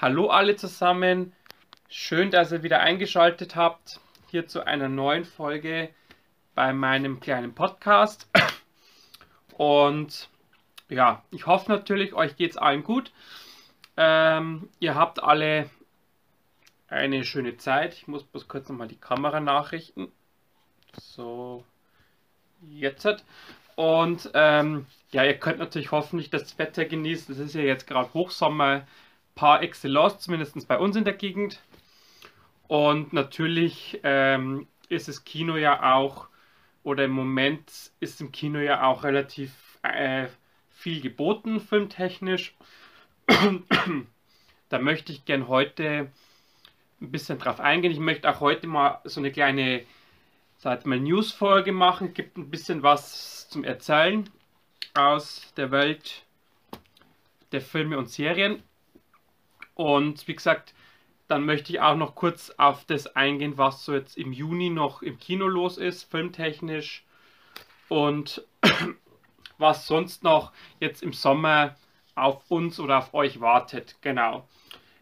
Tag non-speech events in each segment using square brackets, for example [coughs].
Hallo alle zusammen. Schön, dass ihr wieder eingeschaltet habt hier zu einer neuen Folge bei meinem kleinen Podcast. Und ja, ich hoffe natürlich, euch geht es allen gut. Ähm, ihr habt alle eine schöne Zeit. Ich muss bloß kurz nochmal die Kamera nachrichten. So, jetzt. Und ähm, ja, ihr könnt natürlich hoffentlich das Wetter genießen. Es ist ja jetzt gerade Hochsommer par excellence, zumindest bei uns in der Gegend. Und natürlich ähm, ist das Kino ja auch, oder im Moment ist im Kino ja auch relativ äh, viel geboten, filmtechnisch. da möchte ich gern heute ein bisschen drauf eingehen. Ich möchte auch heute mal so eine kleine, News-Folge machen. Gibt ein bisschen was zum Erzählen aus der Welt der Filme und Serien. Und wie gesagt, dann möchte ich auch noch kurz auf das eingehen, was so jetzt im Juni noch im Kino los ist, filmtechnisch. Und [clears throat] was sonst noch jetzt im Sommer auf uns oder auf euch wartet. Genau.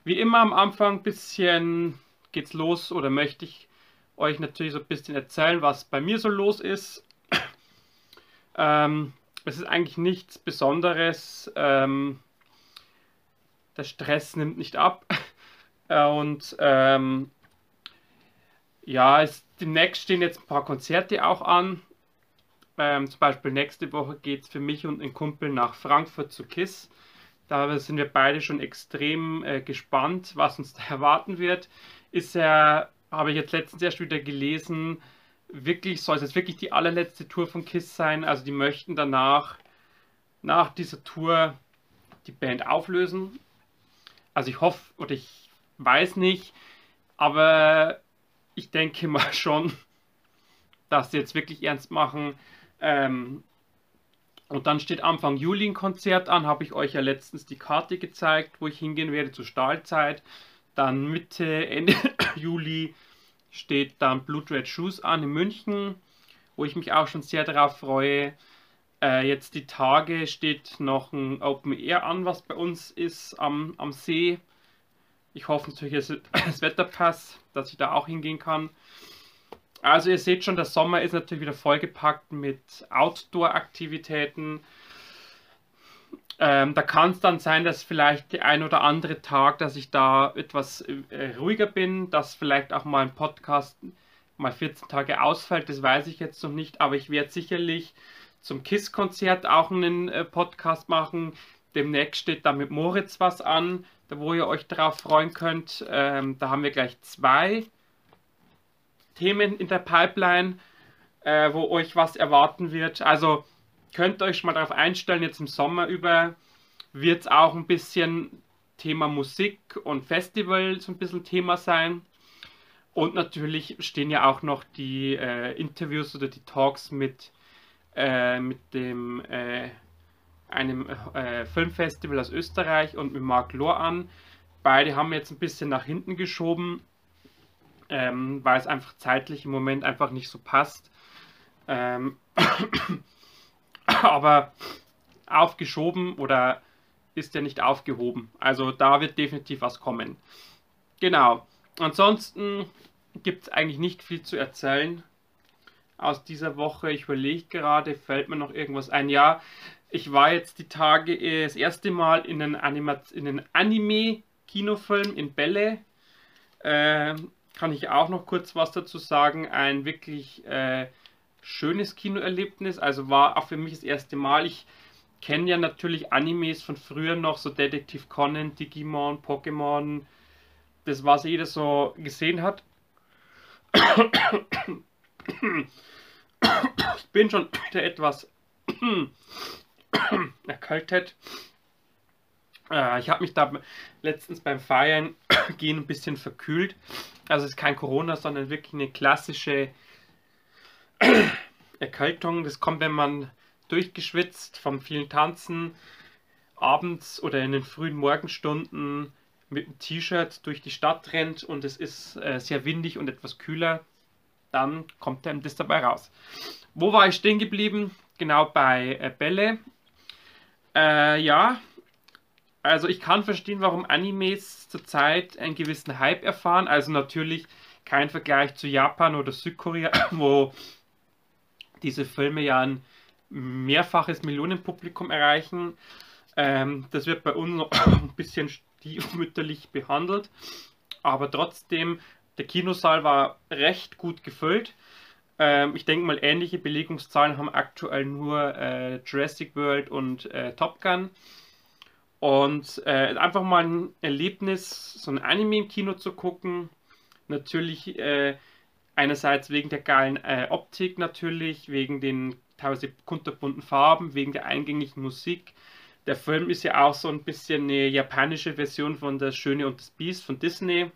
Wie immer am Anfang ein bisschen geht's los oder möchte ich euch natürlich so ein bisschen erzählen, was bei mir so los ist. [clears throat] ähm, es ist eigentlich nichts Besonderes. Ähm, der Stress nimmt nicht ab. [laughs] Äh, und ähm, ja, es, demnächst stehen jetzt ein paar Konzerte auch an. Ähm, zum Beispiel nächste Woche geht es für mich und einen Kumpel nach Frankfurt zu KISS. Da sind wir beide schon extrem äh, gespannt, was uns [laughs] da erwarten wird. Ist ja, habe ich jetzt letztens erst wieder gelesen, wirklich, soll es jetzt wirklich die allerletzte Tour von KISS sein. Also die möchten danach, nach dieser Tour, die Band auflösen. Also ich hoffe oder ich weiß nicht, aber ich denke [laughs] mal schon, dass sie jetzt wirklich ernst machen. Ähm, und dann steht Anfang Juli ein Konzert an, habe ich euch ja letztens die Karte gezeigt, wo ich hingehen werde zur Stahlzeit. Dann Mitte, [coughs] Ende Juli steht dann Blood Red Shoes an in München, wo ich mich auch schon sehr darauf freue. Äh, jetzt die Tage steht noch ein Open Air an, was bei uns ist am, am See. Ich hoffe natürlich, es [laughs] das Wetter passt, dass ich da auch hingehen kann. Also ihr seht schon, der Sommer ist natürlich wieder vollgepackt mit Outdoor-Aktivitäten. Ähm, da kann es dann sein, dass vielleicht der ein oder andere Tag, dass ich da etwas äh, ruhiger bin, dass vielleicht auch mal ein Podcast mal 14 Tage ausfällt, das weiß ich jetzt noch nicht, aber ich werde sicherlich zum KISS-Konzert auch einen äh, Podcast machen. Demnächst steht da mit Moritz was an, wo ihr euch darauf freuen könnt. Ähm, da haben wir gleich zwei Themen in der Pipeline, äh, wo euch was erwarten wird. Also könnt euch mal darauf einstellen, jetzt im Sommer über wird es auch ein bisschen Thema Musik und Festival so ein bisschen Thema sein. Und natürlich stehen ja auch noch die äh, Interviews oder die Talks mit äh, mit dem äh, einem äh, Filmfestival aus Österreich und mit Marc Lohr an. Beide haben jetzt ein bisschen nach hinten geschoben, ähm, weil es einfach zeitlich im Moment einfach nicht so passt. Ähm, [coughs] aber aufgeschoben oder ist ja nicht aufgehoben. Also da wird definitiv was kommen. Genau. Ansonsten gibt es eigentlich nicht viel zu erzählen aus dieser Woche. Ich überlege gerade, fällt mir noch irgendwas ein. Ja, ich war jetzt die Tage äh, das erste Mal in einen Anime-Kinofilm in Bälle. Äh, kann ich auch noch kurz was dazu sagen. Ein wirklich äh, schönes Kinoerlebnis. Also war auch für mich das erste Mal. Ich kenne ja natürlich Animes von früher noch, so Detektiv Conan, Digimon, Pokémon. Das, was jeder so gesehen hat. Ich bin schon wieder etwas [clears throat] erkältet. Äh, ich habe mich da letztens beim Feiern [clears throat] gehen ein bisschen verkühlt. Also es ist kein Corona, sondern wirklich eine klassische [clears throat] Erkältung. Das kommt, wenn man durchgeschwitzt vom vielen Tanzen abends oder in den frühen Morgenstunden mit einem T-Shirt durch die Stadt rennt und es ist äh, sehr windig und etwas kühler dann kommt einem das dabei raus. Wo war ich stehen geblieben? Genau bei äh, Bälle. Äh, ja, Also ich kann verstehen, warum Animes zurzeit einen gewissen Hype erfahren. Also natürlich kein Vergleich zu Japan oder Südkorea, [clears throat] wo diese Filme ja ein mehrfaches Millionenpublikum erreichen. Ähm, das wird bei uns noch [clears throat] ein bisschen stiefmütterlich behandelt. Aber trotzdem, der Kinosaal war recht gut gefüllt. Ähm, ich denke mal, ähnliche Belegungszahlen haben aktuell nur äh, Jurassic World und äh, Top Gun. Und äh, einfach mal ein Erlebnis, so ein Anime im Kino zu gucken. Natürlich äh, einerseits wegen der geilen äh, Optik, natürlich, wegen den teilweise kunterbunten Farben, wegen der eingängigen Musik. Der Film ist ja auch so ein bisschen eine japanische Version von Das Schöne und das Biest von Disney.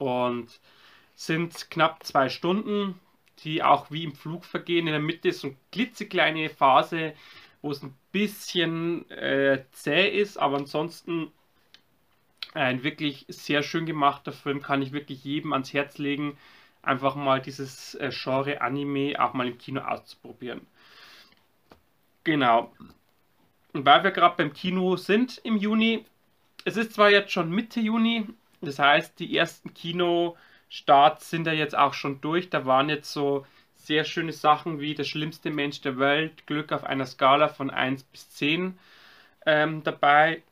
Und sind knapp zwei Stunden, die auch wie im Flug vergehen. In der Mitte ist so eine klitzekleine Phase, wo es ein bisschen äh, zäh ist, aber ansonsten ein wirklich sehr schön gemachter Film, kann ich wirklich jedem ans Herz legen, einfach mal dieses äh, Genre Anime auch mal im Kino auszuprobieren. Genau. Und weil wir gerade beim Kino sind im Juni, es ist zwar jetzt schon Mitte Juni, das heißt, die ersten Kinostarts sind ja jetzt auch schon durch. Da waren jetzt so sehr schöne Sachen wie Der schlimmste Mensch der Welt, Glück auf einer Skala von 1 bis 10 ähm, dabei.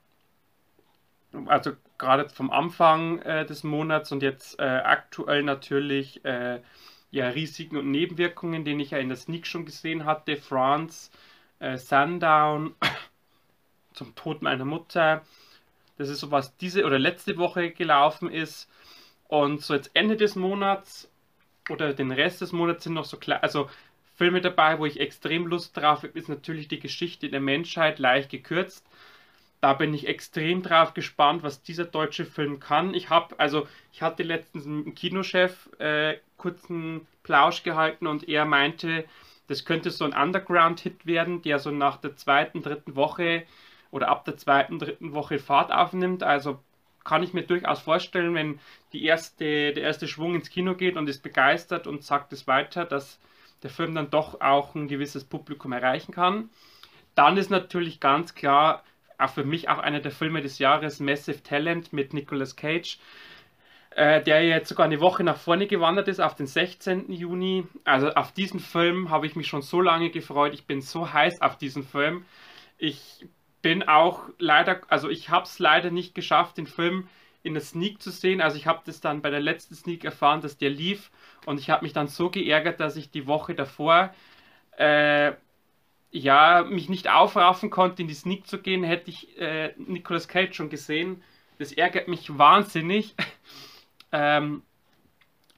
Also gerade vom Anfang äh, des Monats und jetzt äh, aktuell natürlich äh, ja, Risiken und Nebenwirkungen, den ich ja in der Sneak schon gesehen hatte. France, äh, Sundown, [coughs] zum Tod meiner Mutter. Das ist so was diese oder letzte Woche gelaufen ist. Und so jetzt Ende des Monats oder den Rest des Monats sind noch so klar, also Filme dabei, wo ich extrem Lust drauf habe, ist natürlich die Geschichte der Menschheit leicht gekürzt da bin ich extrem drauf gespannt, was dieser deutsche Film kann. Ich habe, also ich hatte letztens mit dem Kinochef äh, kurzen Plausch gehalten und er meinte, das könnte so ein Underground-Hit werden, der so nach der zweiten, dritten Woche oder ab der zweiten, dritten Woche Fahrt aufnimmt. Also kann ich mir durchaus vorstellen, wenn die erste, der erste Schwung ins Kino geht und ist begeistert und sagt es weiter, dass der Film dann doch auch ein gewisses Publikum erreichen kann. Dann ist natürlich ganz klar, auch für mich auch einer der Filme des Jahres, Massive Talent mit Nicolas Cage, äh, der jetzt sogar eine Woche nach vorne gewandert ist, auf den 16. Juni. Also auf diesen Film habe ich mich schon so lange gefreut. Ich bin so heiß auf diesen Film. Ich bin auch leider, also ich habe es leider nicht geschafft, den Film in der Sneak zu sehen. Also ich habe das dann bei der letzten Sneak erfahren, dass der lief und ich habe mich dann so geärgert, dass ich die Woche davor äh, ja, mich nicht aufraffen konnte, in die Sneak zu gehen, hätte ich äh, Nicolas Cage schon gesehen. Das ärgert mich wahnsinnig. [laughs] ähm,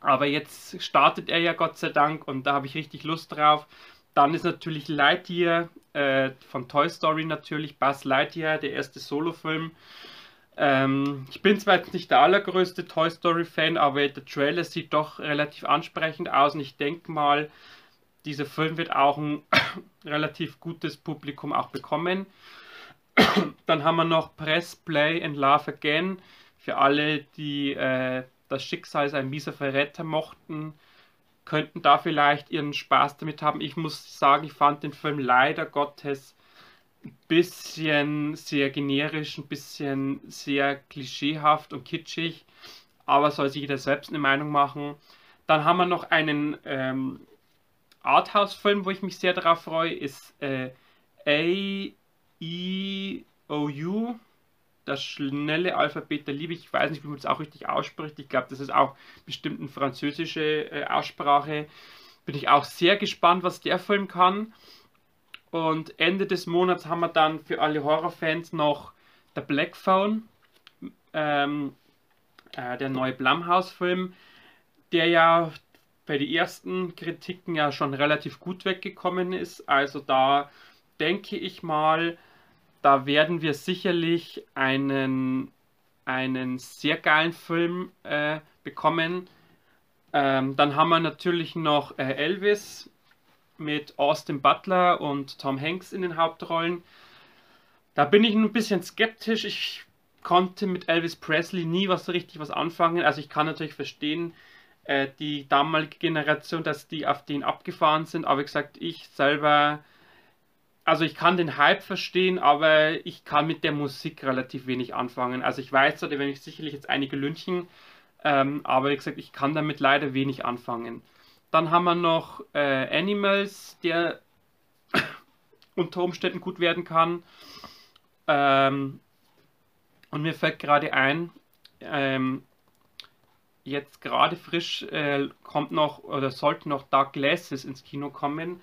aber jetzt startet er ja Gott sei Dank und da habe ich richtig Lust drauf. Dann ist natürlich Lightyear äh, von Toy Story natürlich, Buzz Lightyear, der erste Solo-Film. Ähm, ich bin zwar jetzt nicht der allergrößte Toy Story-Fan, aber der Trailer sieht doch relativ ansprechend aus und ich denke mal, dieser Film wird auch ein [coughs] relativ gutes Publikum auch bekommen. [coughs] Dann haben wir noch Press, Play and Love Again. Für alle, die äh, das Schicksal als ein mieser Verräter mochten, könnten da vielleicht ihren Spaß damit haben. Ich muss sagen, ich fand den Film leider Gottes ein bisschen sehr generisch, ein bisschen sehr klischeehaft und kitschig. Aber soll sich jeder selbst eine Meinung machen. Dann haben wir noch einen ähm, Arthouse-Film, wo ich mich sehr darauf freue, ist äh, A-E-O-U. Das schnelle Alphabet der Liebe. Ich weiß nicht, wie man das auch richtig ausspricht. Ich glaube, das ist auch bestimmt eine französische äh, Aussprache. Bin ich auch sehr gespannt, was der Film kann. Und Ende des Monats haben wir dann für alle Horrorfans noch The Black Phone, ähm, äh, der neue Blumhouse-Film, der ja bei den ersten Kritiken ja schon relativ gut weggekommen ist. Also da denke ich mal, da werden wir sicherlich einen, einen sehr geilen Film äh, bekommen. Ähm, dann haben wir natürlich noch äh, Elvis mit Austin Butler und Tom Hanks in den Hauptrollen. Da bin ich ein bisschen skeptisch. Ich konnte mit Elvis Presley nie was so richtig was anfangen. Also ich kann natürlich verstehen, äh, die damalige Generation, dass die auf den abgefahren sind. Aber wie gesagt, ich selber, also ich kann den Hype verstehen, aber ich kann mit der Musik relativ wenig anfangen. Also ich weiß, da werde ich sicherlich jetzt einige lünchen, ähm, aber wie gesagt, ich kann damit leider wenig anfangen. Dann haben wir noch äh, Animals, der [coughs] unter Umständen gut werden kann. Ähm, und mir fällt gerade ein, ähm, jetzt gerade frisch äh, kommt noch oder sollte noch Dark Glasses ins Kino kommen.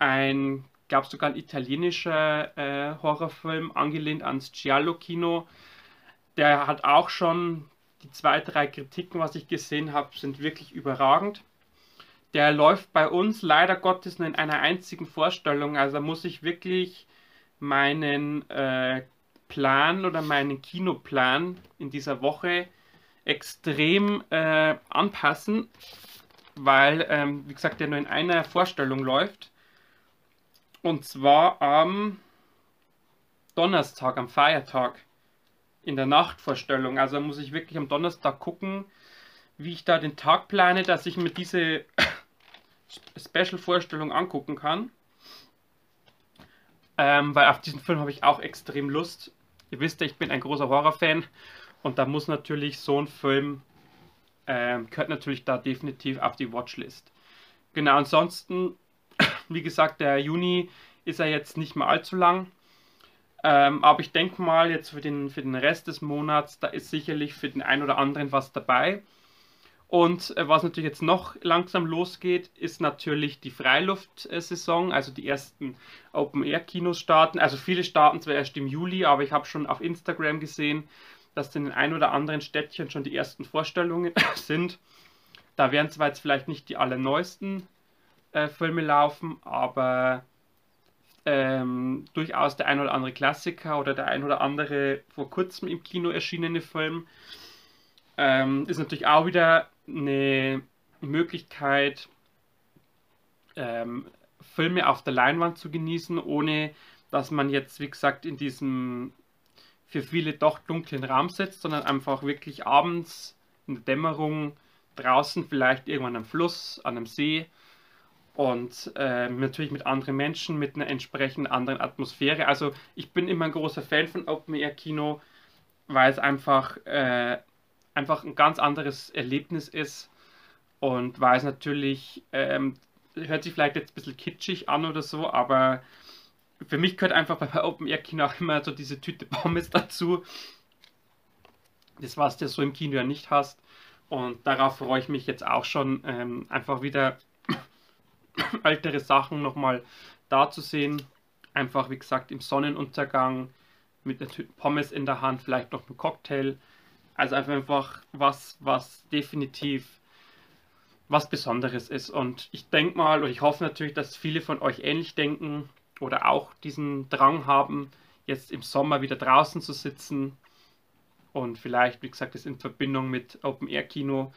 Ein, gab sogar ein italienischer äh, Horrorfilm, angelehnt ans Giallo-Kino. Der hat auch schon die zwei, drei Kritiken, was ich gesehen habe, sind wirklich überragend. Der läuft bei uns leider Gottes nur in einer einzigen Vorstellung. Also muss ich wirklich meinen äh, Plan oder meinen Kinoplan in dieser Woche extrem äh, anpassen, weil, ähm, wie gesagt, der nur in einer Vorstellung läuft. Und zwar am Donnerstag, am Feiertag, in der Nachtvorstellung. Also muss ich wirklich am Donnerstag gucken, wie ich da den Tag plane, dass ich mir diese [coughs] Special-Vorstellung angucken kann. Ähm, weil auf diesen Film habe ich auch extrem Lust. Ihr wisst ja, ich bin ein großer Horrorfan und da muss natürlich so ein Film, ähm, gehört natürlich da definitiv auf die Watchlist. Genau, ansonsten, wie gesagt, der Juni ist ja jetzt nicht mehr allzu lang. Ähm, aber ich denke mal, jetzt für den, für den Rest des Monats, da ist sicherlich für den einen oder anderen was dabei. Und äh, was natürlich jetzt noch langsam losgeht, ist natürlich die Freiluftsaison, also die ersten Open-Air-Kinos starten. Also viele starten zwar erst im Juli, aber ich habe schon auf Instagram gesehen, dass in den ein oder anderen Städtchen schon die ersten Vorstellungen [laughs] sind. Da werden zwar jetzt vielleicht nicht die allerneuesten äh, Filme laufen, aber ähm, durchaus der ein oder andere Klassiker oder der ein oder andere vor kurzem im Kino erschienene Film. Ähm, ist natürlich auch wieder eine Möglichkeit, ähm, Filme auf der Leinwand zu genießen, ohne dass man jetzt, wie gesagt, in diesem für viele doch dunklen Raum sitzt, sondern einfach wirklich abends in der Dämmerung draußen, vielleicht irgendwann am Fluss, an einem See und äh, natürlich mit anderen Menschen, mit einer entsprechend anderen Atmosphäre. Also ich bin immer ein großer Fan von Open Air Kino, weil es einfach äh, einfach ein ganz anderes Erlebnis ist und weil es natürlich, ähm, hört sich vielleicht jetzt ein bisschen kitschig an oder so, aber für mich gehört einfach bei [laughs] Open Air Kino auch immer so diese Tüte Pommes dazu. Das, was du so im Kino ja nicht hast. Und darauf freue ich mich jetzt auch schon, ähm, einfach wieder [laughs] ältere Sachen nochmal da zu sehen. Einfach, wie gesagt, im Sonnenuntergang mit einer Pommes in der Hand, vielleicht noch ein Cocktail. Also einfach was, was definitiv was Besonderes ist. Und ich denke mal, und ich hoffe natürlich, dass viele von euch ähnlich denken oder auch diesen Drang haben, jetzt im Sommer wieder draußen zu sitzen und vielleicht, wie gesagt, das in Verbindung mit Open Air Kino.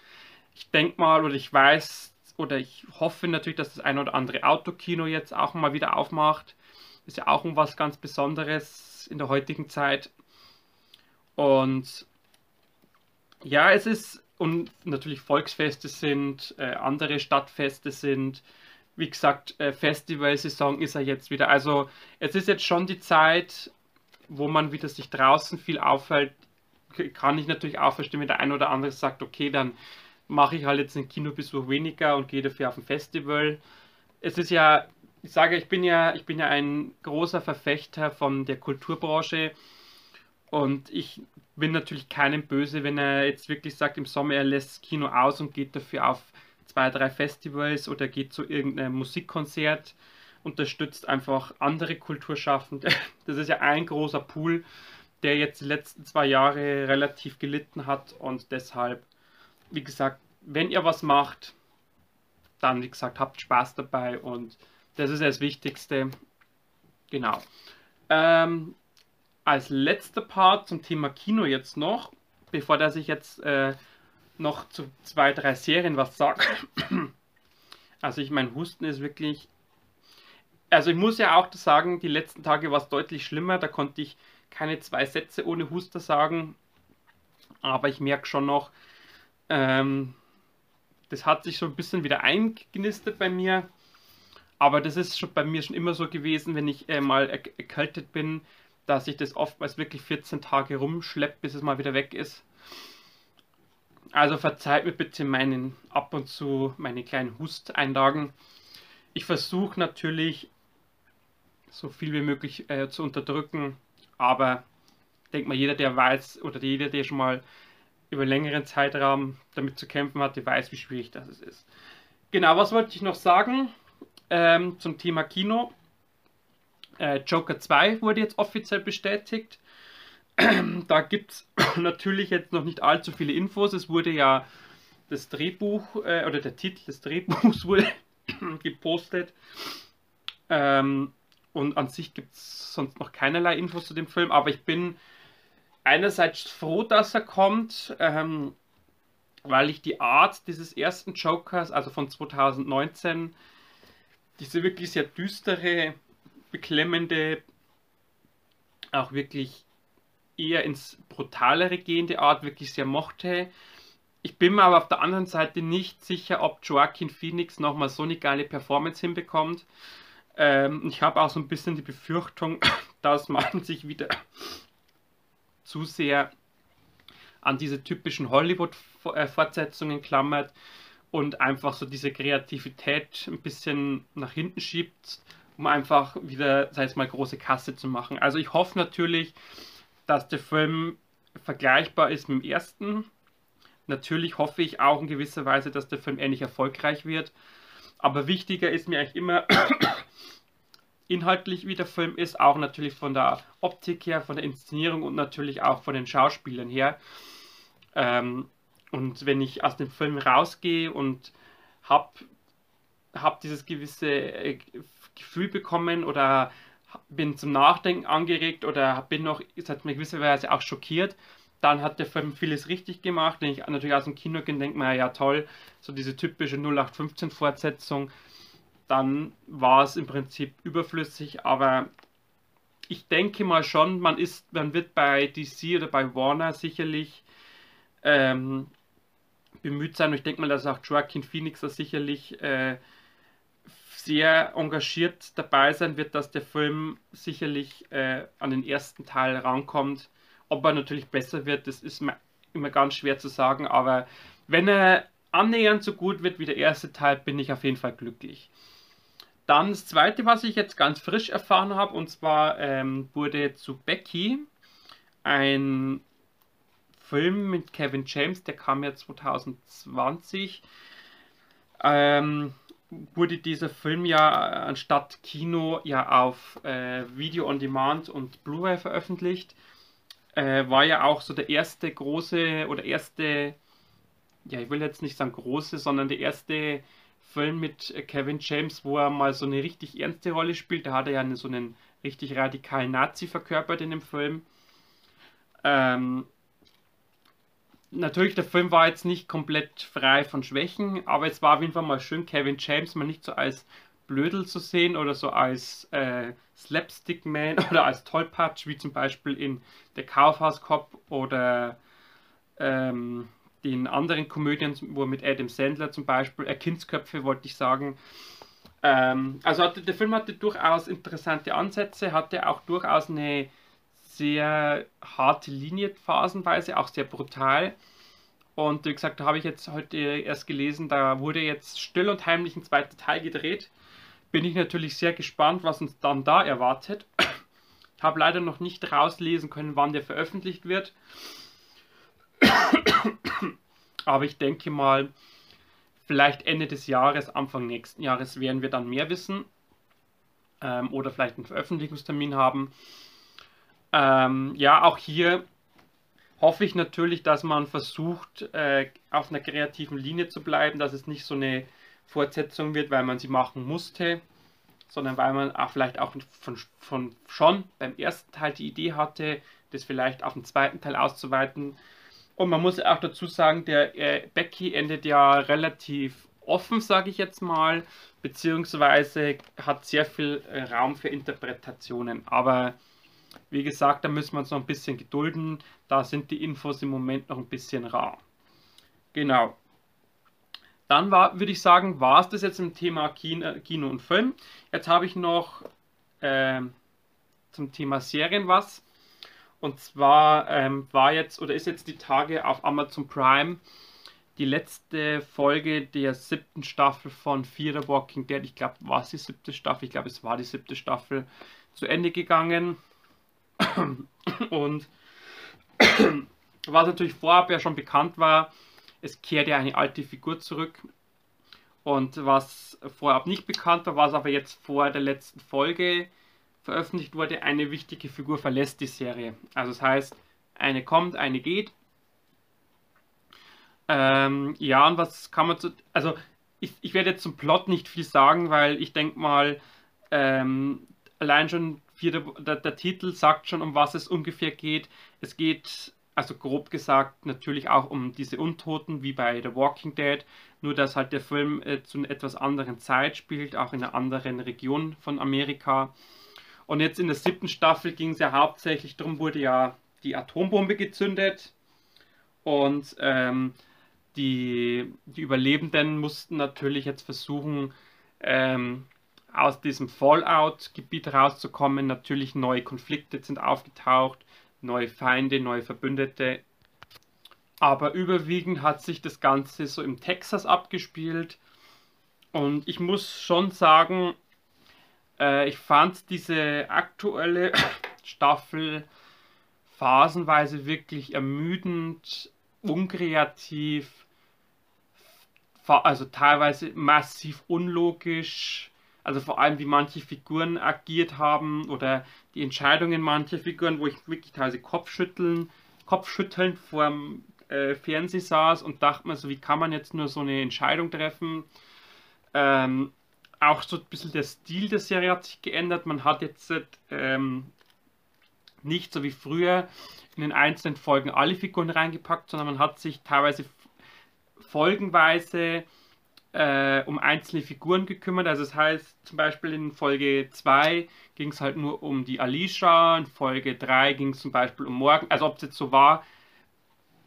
Ich denke mal oder ich weiß oder ich hoffe natürlich, dass das ein oder andere Autokino jetzt auch mal wieder aufmacht. Ist ja auch was ganz Besonderes in der heutigen Zeit. Und ja, es ist, und natürlich Volksfeste sind, äh, andere Stadtfeste sind, wie gesagt, äh, Festivalsaison ist er jetzt wieder. Also es ist jetzt schon die Zeit, wo man wieder sich draußen viel aufhält. Kann ich natürlich auch verstehen, wenn der ein oder andere sagt, okay, dann mache ich halt jetzt einen Kinobesuch weniger und gehe dafür auf ein Festival. Es ist ja, ich sage, ich bin ja, ich bin ja ein großer Verfechter von der Kulturbranche und ich bin natürlich keinem böse, wenn er jetzt wirklich sagt, im Sommer er lässt das Kino aus und geht dafür auf zwei, drei Festivals oder geht zu irgendeinem Musikkonzert, unterstützt einfach andere Kulturschaffende. [laughs] Das ist ja ein großer Pool, der jetzt die letzten zwei Jahre relativ gelitten hat und deshalb, wie gesagt, wenn ihr was macht, dann, wie gesagt, habt Spaß dabei und das ist das Wichtigste. Genau. Ähm, als letzter Part zum Thema Kino jetzt noch, bevor dass ich jetzt äh, noch zu zwei, drei Serien was sage. [coughs] Also ich mein Husten ist wirklich. Also ich muss ja auch sagen, die letzten Tage war es deutlich schlimmer. Da konnte ich keine zwei Sätze ohne Huster sagen. Aber ich merke schon noch, ähm, das hat sich so ein bisschen wieder eingenistet bei mir. Aber das ist schon bei mir schon immer so gewesen, wenn ich äh, mal erkältet bin, dass ich das oftmals wirklich 14 Tage rumschleppe, bis es mal wieder weg ist. Also verzeiht mir bitte meinen ab und zu meine kleinen Husteinlagen. Ich versuche natürlich so viel wie möglich äh, zu unterdrücken, aber denkt mal, jeder, der weiß oder jeder, der schon mal über längeren Zeitraum damit zu kämpfen hatte, weiß, wie schwierig das ist. Genau, was wollte ich noch sagen ähm, zum Thema Kino? Äh, Joker 2 wurde jetzt offiziell bestätigt. [clears throat] da gibt es [clears throat] natürlich jetzt noch nicht allzu viele Infos. Es wurde ja das Drehbuch äh, oder der Titel des Drehbuchs [laughs] wurde [clears throat] gepostet. Ähm, und an sich gibt es sonst noch keinerlei Infos zu dem Film, aber ich bin einerseits froh, dass er kommt, ähm, weil ich die Art dieses ersten Jokers, also von 2019, diese wirklich sehr düstere, beklemmende, auch wirklich eher ins brutalere gehende Art wirklich sehr mochte. Ich bin mir aber auf der anderen Seite nicht sicher, ob Joaquin Phoenix nochmal so eine geile Performance hinbekommt. Ähm, ich habe auch so ein bisschen die Befürchtung, [laughs] dass man sich wieder zu sehr an diese typischen Hollywood-Fortsetzungen klammert und einfach so diese Kreativität ein bisschen nach hinten schiebt, um einfach wieder, sei es mal, große Kasse zu machen. Also ich hoffe natürlich, dass der Film vergleichbar ist mit dem ersten. Natürlich hoffe ich auch in gewisser Weise, dass der Film ähnlich erfolgreich wird. Aber wichtiger ist mir eigentlich immer inhaltlich, wie der Film ist, auch natürlich von der Optik her, von der Inszenierung und natürlich auch von den Schauspielern her. Ähm, und wenn ich aus dem Film rausgehe und habe hab dieses gewisse äh, Gefühl bekommen oder bin zum Nachdenken angeregt oder bin noch, es hat mir gewisserweise auch schockiert, dann hat der Film vieles richtig gemacht. Wenn ich natürlich aus dem Kino gehe, denke mir, ja toll, so diese typische 0815-Fortsetzung, dann war es im Prinzip überflüssig, aber ich denke mal schon, man ist, man wird bei DC oder bei Warner sicherlich ähm, bemüht sein. Und ich denke mal, dass auch Joaquin Phoenix da sicherlich äh, sehr engagiert dabei sein wird, dass der Film sicherlich äh, an den ersten Teil rankommt. Ob er natürlich besser wird, das ist immer ganz schwer zu sagen, aber wenn er annähernd so gut wird wie der erste Teil, bin ich auf jeden Fall glücklich. Dann das zweite, was ich jetzt ganz frisch erfahren habe, und zwar ähm, wurde zu Becky ein Film mit Kevin James, der kam ja 2020. Ähm, wurde dieser Film ja anstatt Kino ja auf äh, Video on Demand und Blu-ray veröffentlicht. Äh, war ja auch so der erste große oder erste, ja, ich will jetzt nicht sagen große, sondern der erste Film mit Kevin James, wo er mal so eine richtig ernste Rolle spielt. Da hat er ja so einen richtig radikalen Nazi verkörpert in dem Film. Ähm, natürlich, der Film war jetzt nicht komplett frei von Schwächen, aber es war auf jeden Fall mal schön, Kevin James mal nicht so als Blödel zu sehen oder so als äh, Slapstick-Man [laughs] oder als Tollpatsch, wie zum Beispiel in Der Kaufhaus Cop oder ähm, den anderen Komödien, wo mit Adam Sandler zum Beispiel, äh, Kindsköpfe wollte ich sagen. Ähm, also hatte, der Film hatte durchaus interessante Ansätze, hatte auch durchaus eine sehr harte Linie phasenweise, auch sehr brutal. Und wie gesagt, da habe ich jetzt heute erst gelesen, da wurde jetzt still und heimlich ein zweiter Teil gedreht. Bin ich natürlich sehr gespannt, was uns dann da erwartet. [clears throat] Ich habe leider noch nicht rauslesen können, wann der veröffentlicht wird. Aber ich denke mal, vielleicht Ende des Jahres, Anfang nächsten Jahres werden wir dann mehr wissen. Ähm, oder vielleicht einen Veröffentlichungstermin haben. Ähm, ja, auch hier hoffe ich natürlich, dass man versucht, äh, auf einer kreativen Linie zu bleiben, dass es nicht so eine Fortsetzung wird, weil man sie machen musste, sondern weil man auch vielleicht auch von, von schon beim ersten Teil die Idee hatte, das vielleicht auf den zweiten Teil auszuweiten. Und man muss auch dazu sagen, der äh, Becky endet ja relativ offen, sage ich jetzt mal, beziehungsweise hat sehr viel äh, Raum für Interpretationen. Aber wie gesagt, da müssen wir uns noch ein bisschen gedulden. Da sind die Infos im Moment noch ein bisschen rar. Genau. dann war, würde ich sagen, war es das jetzt im Thema Kino, Kino und Film. Jetzt habe ich noch äh, zum Thema Serien was. Und zwar ähm, war jetzt oder ist jetzt die Tage auf Amazon Prime die letzte Folge der siebten Staffel von Fear the Walking Dead. Ich glaube, war es die siebte Staffel? Ich glaube, es war die siebte Staffel zu Ende gegangen. [clears throat] Und [clears throat] was natürlich vorab ja schon bekannt war, es kehrt ja eine alte Figur zurück. Und was vorab nicht bekannt war, was aber jetzt vor der letzten Folge veröffentlicht wurde, eine wichtige Figur verlässt die Serie. Also das heißt, eine kommt, eine geht. Ähm, ja, und was kann man zu. Also, ich, ich werde jetzt zum Plot nicht viel sagen, weil ich denke mal, ähm, allein schon der, der, der, Titel sagt schon, um was es ungefähr geht. Es geht, also grob gesagt, natürlich auch um diese Untoten, wie bei The Walking Dead, nur dass halt der Film äh, zu einer etwas anderen Zeit spielt, auch in einer anderen Region von Amerika. Und jetzt in der siebten Staffel ging es ja hauptsächlich darum, wurde ja die Atombombe gezündet und ähm, die, die Überlebenden mussten natürlich jetzt versuchen, ähm, aus diesem Fallout-Gebiet rauszukommen. Natürlich neue Konflikte sind aufgetaucht, neue Feinde, neue Verbündete. Aber überwiegend hat sich das Ganze so im Texas abgespielt. Und ich muss schon sagen, äh, ich fand diese aktuelle [coughs] Staffel phasenweise wirklich ermüdend, unkreativ, also teilweise massiv unlogisch. Also vor allem, wie manche Figuren agiert haben oder die Entscheidungen mancher Figuren, wo ich wirklich teilweise Kopfschütteln, Kopfschüttelnd vor dem äh, Fernseh saß und dachte mir so, wie kann man jetzt nur so eine Entscheidung treffen? Ähm, auch so ein bisschen der Stil der Serie hat sich geändert. Man hat jetzt ähm, nicht so wie früher in den einzelnen Folgen alle Figuren reingepackt, sondern man hat sich teilweise folgenweise äh, um einzelne Figuren gekümmert. Also das heißt zum Beispiel in Folge 2 ging es halt nur um die Alicia, in Folge 3 ging es zum Beispiel um Morgan. Also ob es jetzt so war,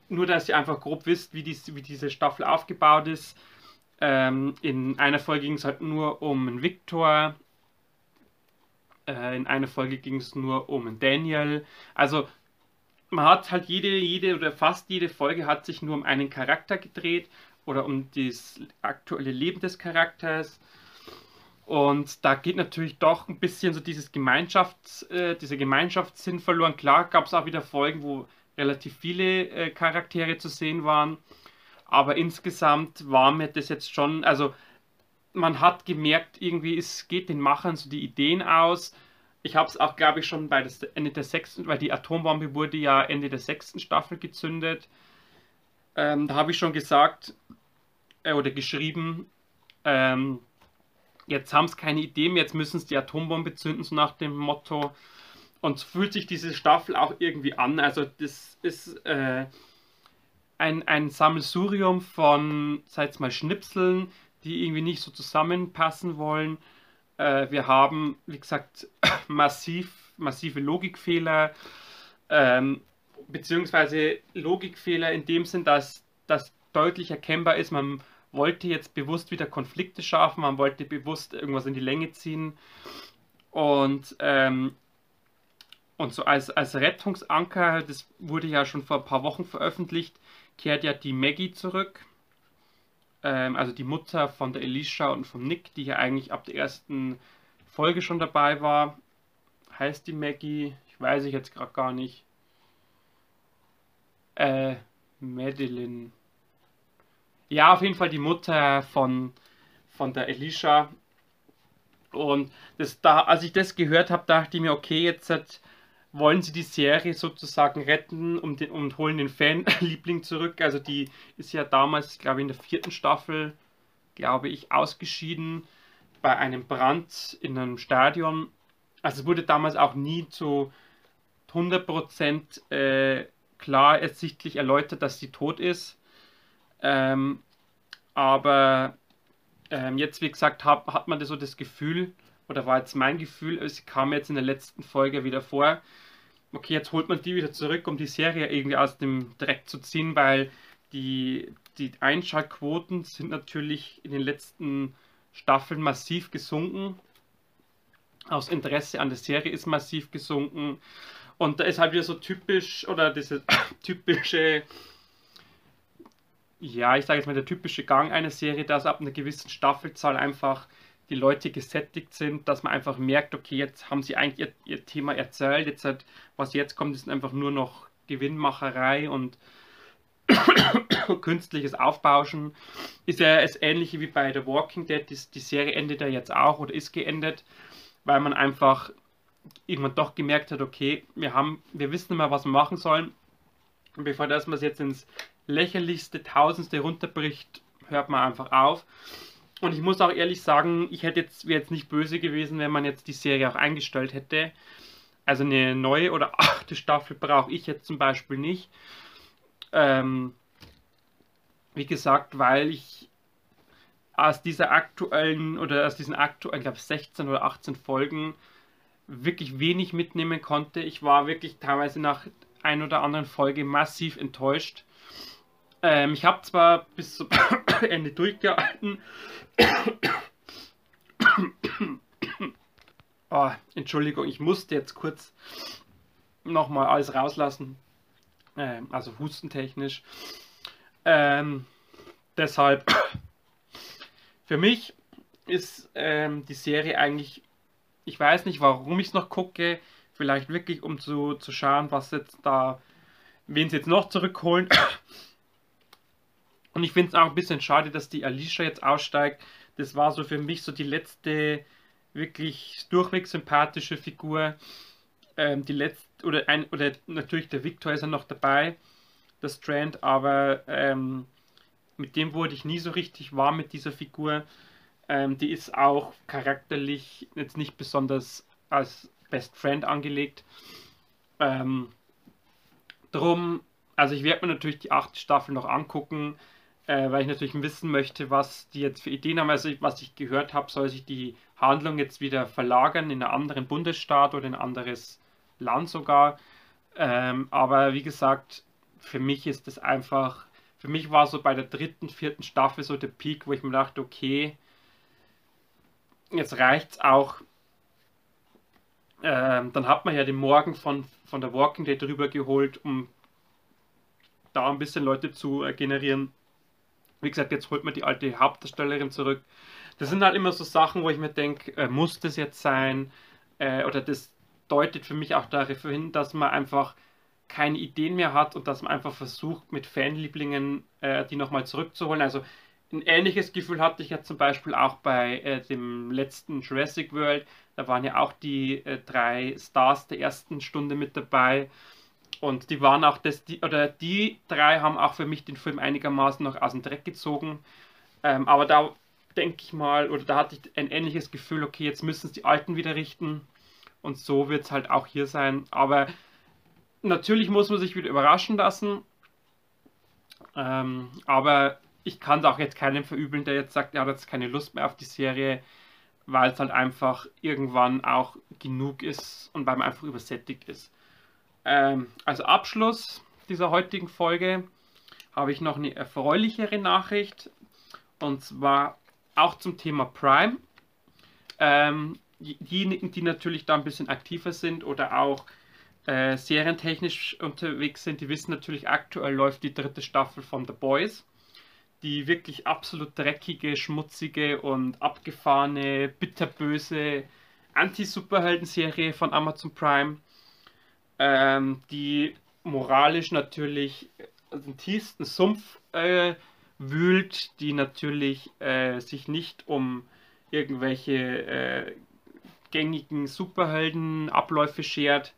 nur dass ihr einfach grob wisst, wie, die, wie diese Staffel aufgebaut ist. Ähm, in einer Folge ging es halt nur um einen Victor. Äh, in einer Folge ging es nur um einen Daniel. Also man hat halt jede, jede oder fast jede Folge hat sich nur um einen Charakter gedreht oder um das aktuelle Leben des Charakters. Und da geht natürlich doch ein bisschen so dieses Gemeinschafts, äh, dieser Gemeinschaftssinn verloren. Klar gab es auch wieder Folgen, wo relativ viele äh, Charaktere zu sehen waren. Aber insgesamt war mir das jetzt schon, also man hat gemerkt, irgendwie es geht den Machern so die Ideen aus ich habe es auch, glaube ich, schon bei das Ende der sechsten, weil die Atombombe wurde ja Ende der sechsten Staffel gezündet. Ähm, da habe ich schon gesagt äh, oder geschrieben, ähm, jetzt haben es keine Idee mehr, jetzt müssen es die Atombombe zünden, so nach dem Motto. Und fühlt sich diese Staffel auch irgendwie an. Also das ist äh, ein, ein Sammelsurium von, sag mal, Schnipseln, die irgendwie nicht so zusammenpassen wollen. Äh, wir haben, wie gesagt, [coughs] massiv, massive Logikfehler, ähm, beziehungsweise Logikfehler in dem Sinn, dass das deutlich erkennbar ist, man wollte jetzt bewusst wieder Konflikte schaffen, man wollte bewusst irgendwas in die Länge ziehen und ähm, und so als, als Rettungsanker, das wurde ja schon vor ein paar Wochen veröffentlicht, kehrt ja die Maggie zurück ähm, also die Mutter von der Elisha und von Nick, die ja eigentlich ab der ersten Folge schon dabei war. Heißt die Maggie? Ich weiß ich jetzt gerade gar nicht. Äh, Madeline. Ja, auf jeden Fall die Mutter von, von der Elisha. Und das da, als ich das gehört habe, dachte ich mir, okay, jetzt hat wollen sie die Serie sozusagen retten um den, und holen den Fanliebling zurück. Also die ist ja damals, glaube ich, in der vierten Staffel, glaube ich, ausgeschieden bei einem Brand in einem Stadion. Also es wurde damals auch nie zu 100% äh, klar ersichtlich erläutert, dass sie tot ist. Ähm, aber ähm, jetzt, wie gesagt, hat, hat man so das Gefühl, oder war jetzt mein Gefühl, es kam jetzt in der letzten Folge wieder vor, okay, jetzt holt man die wieder zurück, um die Serie irgendwie aus dem Dreck zu ziehen, weil die, die Einschaltquoten sind natürlich in den letzten Staffeln massiv gesunken. Aus Interesse an der Serie ist massiv gesunken. Und da ist halt wieder so typisch, oder diese [coughs] typische, ja, ich sage jetzt mal der typische Gang einer Serie, dass ab einer gewissen Staffelzahl einfach die Leute gesättigt sind, dass man einfach merkt, okay, jetzt haben sie eigentlich ihr, ihr Thema erzählt, jetzt halt, was jetzt kommt, ist einfach nur noch Gewinnmacherei und [coughs] künstliches Aufbauschen. Ist ja das ähnliche wie bei The Walking Dead, die, die Serie endet ja jetzt auch oder ist geendet, weil man einfach irgendwann doch gemerkt hat, okay, wir haben, wir wissen mehr, was wir machen sollen. Und bevor das man es jetzt ins lächerlichste, tausendste runterbricht, hört man einfach auf. Und ich muss auch ehrlich sagen, ich hätte jetzt, wäre jetzt nicht böse gewesen, wenn man jetzt die Serie auch eingestellt hätte. Also eine neue oder [laughs] achte Staffel brauche ich jetzt zum Beispiel nicht. Ähm, wie gesagt, weil ich aus dieser aktuellen oder aus diesen aktuellen, ich glaube 16 oder 18 Folgen wirklich wenig mitnehmen konnte. Ich war wirklich teilweise nach ein oder anderen Folge massiv enttäuscht. Ähm, ich habe zwar bis zum [coughs] Ende durchgehalten. oh, [coughs] Entschuldigung, ich musste jetzt kurz nochmal alles rauslassen. Ähm, also hustentechnisch. Ähm, deshalb, [coughs] für mich ist ähm, die Serie eigentlich ich weiß nicht, warum ich es noch gucke. Vielleicht wirklich, um zu, zu schauen, was jetzt da, wen sie jetzt noch zurückholen. Und ich finde es auch ein bisschen schade, dass die Alicia jetzt aussteigt. Das war so für mich so die letzte wirklich durchweg sympathische Figur. Ähm, die letzte, oder, ein, oder natürlich der Victor ist ja noch dabei, der Strand, aber ähm, mit dem wurde ich nie so richtig warm mit dieser Figur. Ähm, die ist auch charakterlich jetzt nicht besonders als Best Friend angelegt. Ähm, drum, also ich werde mir natürlich die achte Staffel noch angucken, äh, weil ich natürlich wissen möchte, was die jetzt für Ideen haben. Also was ich gehört habe, soll sich die Handlung jetzt wieder verlagern in einen anderen Bundesstaat oder in ein anderes Land sogar. Ähm, aber wie gesagt, für mich ist das einfach, für mich war so bei der dritten, vierten Staffel so der Peak, wo ich mir dachte, okay, jetzt reicht es auch. Ähm, dann hat man ja den Morgen von, von der Walking Dead drüber geholt, um da ein bisschen Leute zu äh, generieren. Wie gesagt, jetzt holt man die alte Hauptdarstellerin zurück. Das sind halt immer so Sachen, wo ich mir denke, äh, muss das jetzt sein? Äh, oder das deutet für mich auch darauf hin, dass man einfach keine Ideen mehr hat und dass man einfach versucht, mit Fanlieblingen äh, die nochmal zurückzuholen. Also ein ähnliches Gefühl hatte ich ja zum Beispiel auch bei äh, dem letzten Jurassic World. Da waren ja auch die äh, drei Stars der ersten Stunde mit dabei. Und die waren auch das, die, oder die drei haben auch für mich den Film einigermaßen noch aus dem Dreck gezogen. Ähm, aber da denke ich mal, oder da hatte ich ein ähnliches Gefühl, okay, jetzt müssen es die Alten wieder richten. Und so wird es halt auch hier sein. Aber natürlich muss man sich wieder überraschen lassen. Ähm, aber ich kann es auch jetzt keinem verübeln, der jetzt sagt, er hat jetzt keine Lust mehr auf die Serie, weil es halt einfach irgendwann auch genug ist und weil man einfach übersättigt ist. Ähm, als Abschluss dieser heutigen Folge habe ich noch eine erfreulichere Nachricht und zwar auch zum Thema Prime. Ähm, diejenigen, die natürlich da ein bisschen aktiver sind oder auch äh, serientechnisch unterwegs sind, die wissen natürlich, aktuell läuft die dritte Staffel von The Boys die wirklich absolut dreckige, schmutzige und abgefahrene, bitterböse Anti-Superhelden-Serie von Amazon Prime, ähm, die moralisch natürlich den tiefsten Sumpf äh, wühlt, die natürlich äh, sich nicht um irgendwelche äh, gängigen Superhelden-Abläufe schert,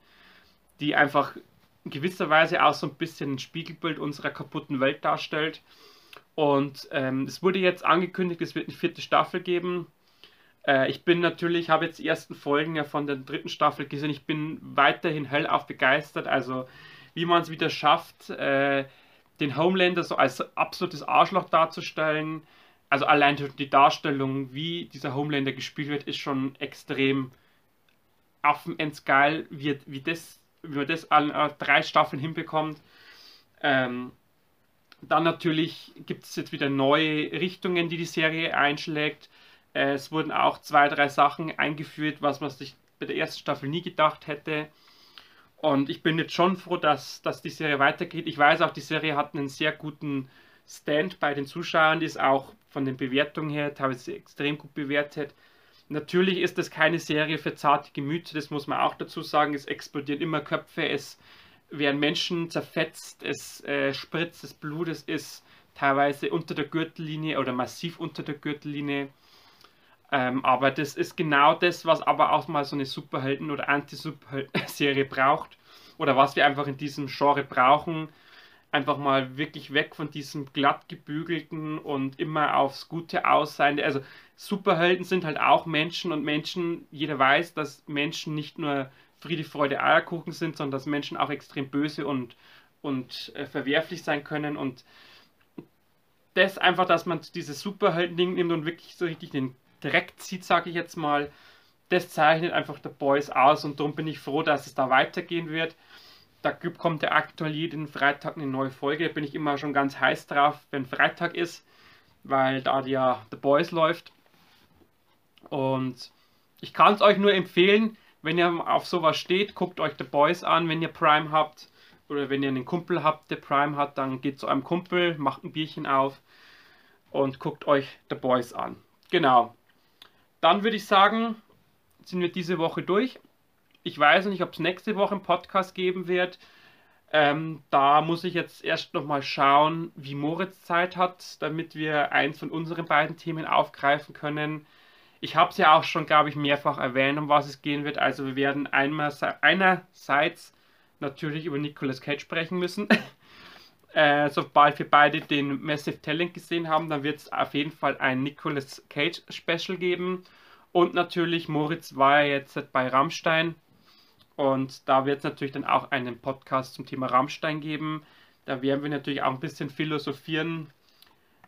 die einfach in gewisser Weise auch so ein bisschen ein Spiegelbild unserer kaputten Welt darstellt. Und ähm, es wurde jetzt angekündigt, es wird eine vierte Staffel geben. Äh, ich bin natürlich, habe jetzt die ersten Folgen ja von der dritten Staffel gesehen. Ich bin weiterhin hellauf begeistert. Also wie man es wieder schafft, äh, den Homelander so als absolutes Arschloch darzustellen. Also allein die Darstellung, wie dieser Homelander gespielt wird, ist schon extrem affenends geil, wie, wie, das, wie man das an drei Staffeln hinbekommt. Ähm, Dann natürlich gibt es jetzt wieder neue Richtungen, die die Serie einschlägt. Es wurden auch zwei, drei Sachen eingeführt, was man sich bei der ersten Staffel nie gedacht hätte. Und ich bin jetzt schon froh, dass, dass die Serie weitergeht. Ich weiß auch, die Serie hat einen sehr guten Stand bei den Zuschauern, die ist auch von den Bewertungen her teilweise extrem gut bewertet. Natürlich ist das keine Serie für zarte Gemüter, das muss man auch dazu sagen. Es explodieren immer Köpfe, es werden Menschen zerfetzt, es äh, spritzt das Blut, es ist teilweise unter der Gürtellinie oder massiv unter der Gürtellinie. Ähm, aber das ist genau das, was aber auch mal so eine Superhelden- oder Anti-Superhelden-Serie braucht. Oder was wir einfach in diesem Genre brauchen. Einfach mal wirklich weg von diesem glatt gebügelten und immer aufs Gute aussehende. Also Superhelden sind halt auch Menschen und Menschen, jeder weiß, dass Menschen nicht nur Friede, Freude, Eierkuchen sind, sondern dass Menschen auch extrem böse und, und äh, verwerflich sein können. Und das einfach, dass man dieses Superhelden-Ding nimmt und wirklich so richtig den Dreck zieht, sage ich jetzt mal, das zeichnet einfach der Boys aus und darum bin ich froh, dass es da weitergehen wird. Da kommt ja aktuell jeden Freitag eine neue Folge. Da bin ich immer schon ganz heiß drauf, wenn Freitag ist, weil da ja The Boys läuft. Und ich kann es euch nur empfehlen, wenn ihr auf sowas steht, guckt euch The Boys an, wenn ihr Prime habt. Oder wenn ihr einen Kumpel habt, der Prime hat, dann geht zu eurem Kumpel, macht ein Bierchen auf und guckt euch The Boys an. Genau. Dann würde ich sagen, sind wir diese Woche durch. Ich weiß nicht, ob es nächste Woche einen Podcast geben wird. Ähm, da muss ich jetzt erst nochmal schauen, wie Moritz Zeit hat, damit wir eins von unseren beiden Themen aufgreifen können. Ich habe es ja auch schon, glaube ich, mehrfach erwähnt, um was es gehen wird. Also wir werden einmal einerseits natürlich über Nicolas Cage sprechen müssen. [laughs] äh, sobald wir beide den Massive Talent gesehen haben, dann wird es auf jeden Fall ein Nicolas Cage Special geben. Und natürlich, Moritz war ja jetzt bei Rammstein. Und da wird es natürlich dann auch einen Podcast zum Thema Rammstein geben. Da werden wir natürlich auch ein bisschen philosophieren,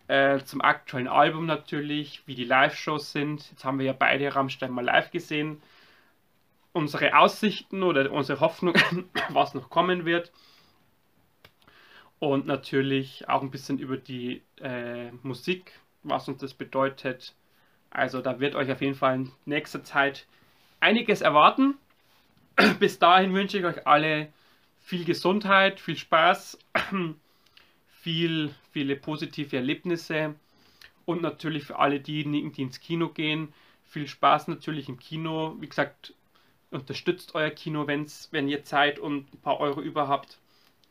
äh, zum aktuellen Album natürlich, wie die Live-Shows sind. Jetzt haben wir ja beide Rammstein mal live gesehen. Unsere Aussichten oder unsere Hoffnung, [coughs] was noch kommen wird. Und natürlich auch ein bisschen über die äh, Musik, was uns das bedeutet. Also da wird euch auf jeden Fall in nächster Zeit einiges erwarten. [clears throat] Bis dahin wünsche ich euch alle viel Gesundheit, viel Spaß [clears throat] viel, viele positive Erlebnisse und natürlich für alle diejenigen, die ins Kino gehen, viel Spaß natürlich im Kino. Wie gesagt, unterstützt euer Kino, wenn's, wenn ihr Zeit und ein paar Euro über habt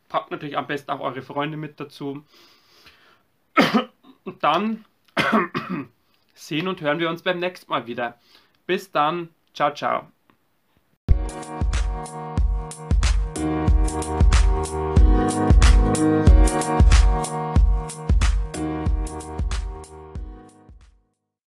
packt natürlich am besten auch eure Freunde mit dazu. [clears throat] Und dann [clears throat] sehen und hören wir uns beim nächsten Mal wieder. Bis dann, ciao, ciao.